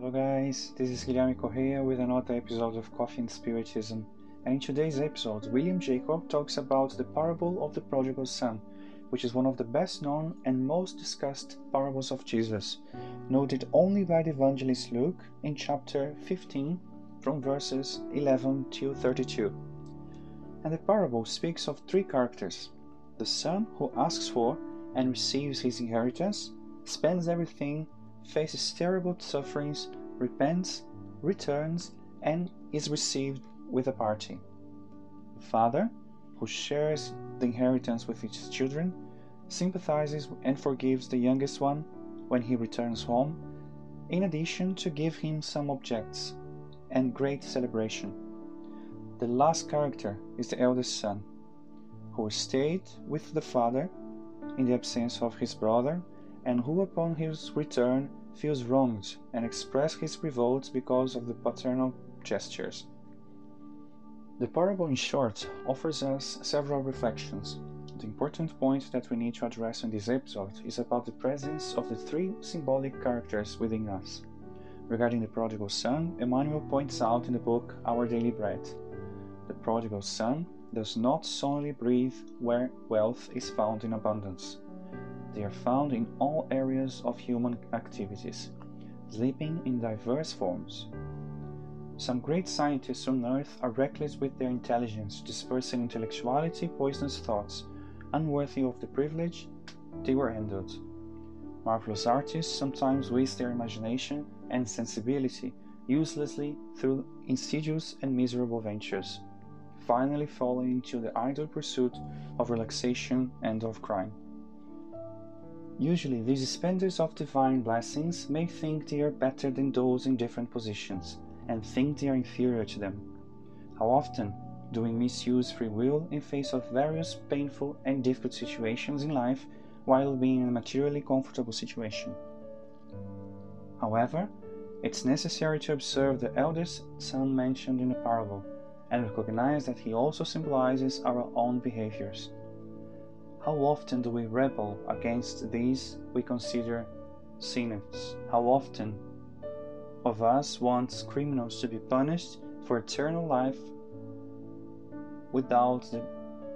Hello guys, this is Guilherme Correa with another episode of Coffee and Spiritism. And in today's episode, William Jacob talks about the parable of the prodigal son, which is one of the best known and most discussed parables of Jesus, noted only by the evangelist Luke in chapter 15 from verses 11 to 32. And the parable speaks of three characters the son who asks for and receives his inheritance, spends everything, faces terrible sufferings, repents, returns, and is received with a party. The father, who shares the inheritance with his children, sympathizes and forgives the youngest one when he returns home, in addition to give him some objects and great celebration. The last character is the eldest son, who stayed with the father in the absence of his brother, and who upon his return feels wronged and expresses his revolt because of the paternal gestures. The parable, in short, offers us several reflections. The important point that we need to address in this episode is about the presence of the three symbolic characters within us. Regarding the prodigal son, Emmanuel points out in the book Our Daily Bread. The prodigal son does not solely breathe where wealth is found in abundance. They are found in all areas of human activities, sleeping in diverse forms. Some great scientists on earth are reckless with their intelligence, dispersing intellectuality, poisonous thoughts, unworthy of the privilege they were endowed. Marvelous artists sometimes waste their imagination and sensibility uselessly through insidious and miserable ventures finally falling into the idle pursuit of relaxation and of crime. Usually, these spenders of divine blessings may think they are better than those in different positions and think they are inferior to them. How often do we misuse free will in face of various painful and difficult situations in life while being in a materially comfortable situation? However, it's necessary to observe the eldest son mentioned in the parable and recognize that he also symbolizes our own behaviors. How often do we rebel against these we consider sinners? How often of us wants criminals to be punished for eternal life without the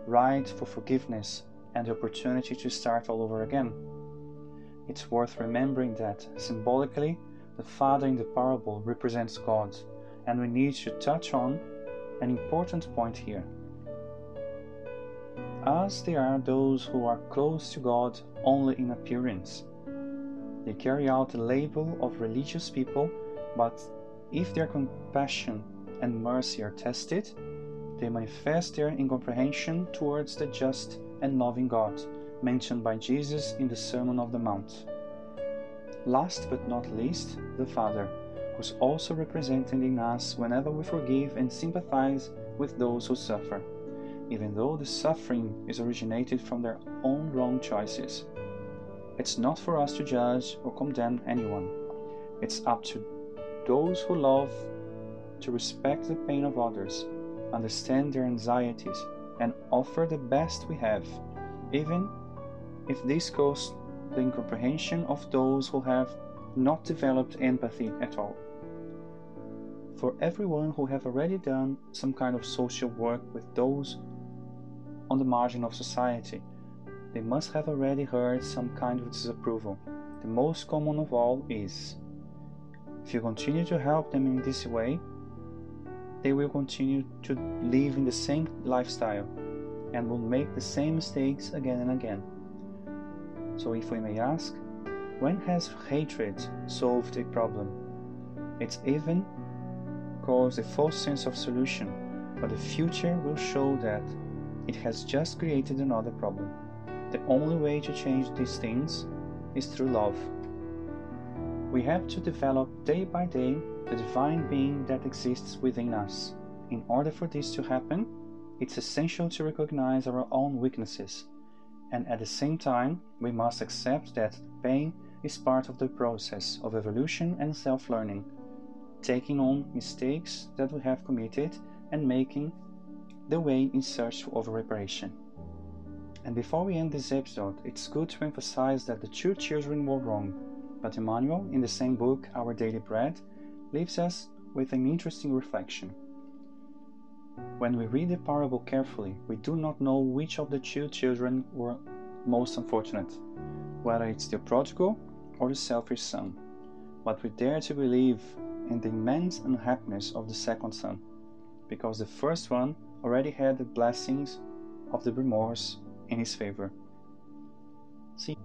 right for forgiveness and the opportunity to start all over again? It's worth remembering that symbolically, the Father in the parable represents God, and we need to touch on an important point here. As there are those who are close to God only in appearance, they carry out the label of religious people, but if their compassion and mercy are tested, they manifest their incomprehension towards the just and loving God mentioned by Jesus in the Sermon of the Mount. Last but not least, the Father who's also represented in us whenever we forgive and sympathize with those who suffer, even though the suffering is originated from their own wrong choices. It's not for us to judge or condemn anyone. It's up to those who love to respect the pain of others, understand their anxieties, and offer the best we have, even if this costs the incomprehension of those who have not developed empathy at all for everyone who have already done some kind of social work with those on the margin of society. They must have already heard some kind of disapproval. The most common of all is if you continue to help them in this way, they will continue to live in the same lifestyle and will make the same mistakes again and again. So, if we may ask, when has hatred solved a problem? It's even caused a false sense of solution, but the future will show that it has just created another problem. The only way to change these things is through love. We have to develop day by day the divine being that exists within us. In order for this to happen, it's essential to recognize our own weaknesses, and at the same time, we must accept that pain is part of the process of evolution and self learning taking on mistakes that we have committed and making the way in search of reparation. And before we end this episode, it's good to emphasize that the two children were wrong, but Emmanuel, in the same book, Our Daily Bread, leaves us with an interesting reflection. When we read the parable carefully, we do not know which of the two children were most unfortunate, whether it's the prodigal or the selfish son, but we dare to believe in the immense unhappiness of the second son, because the first one already had the blessings of the remorse in his favor. See,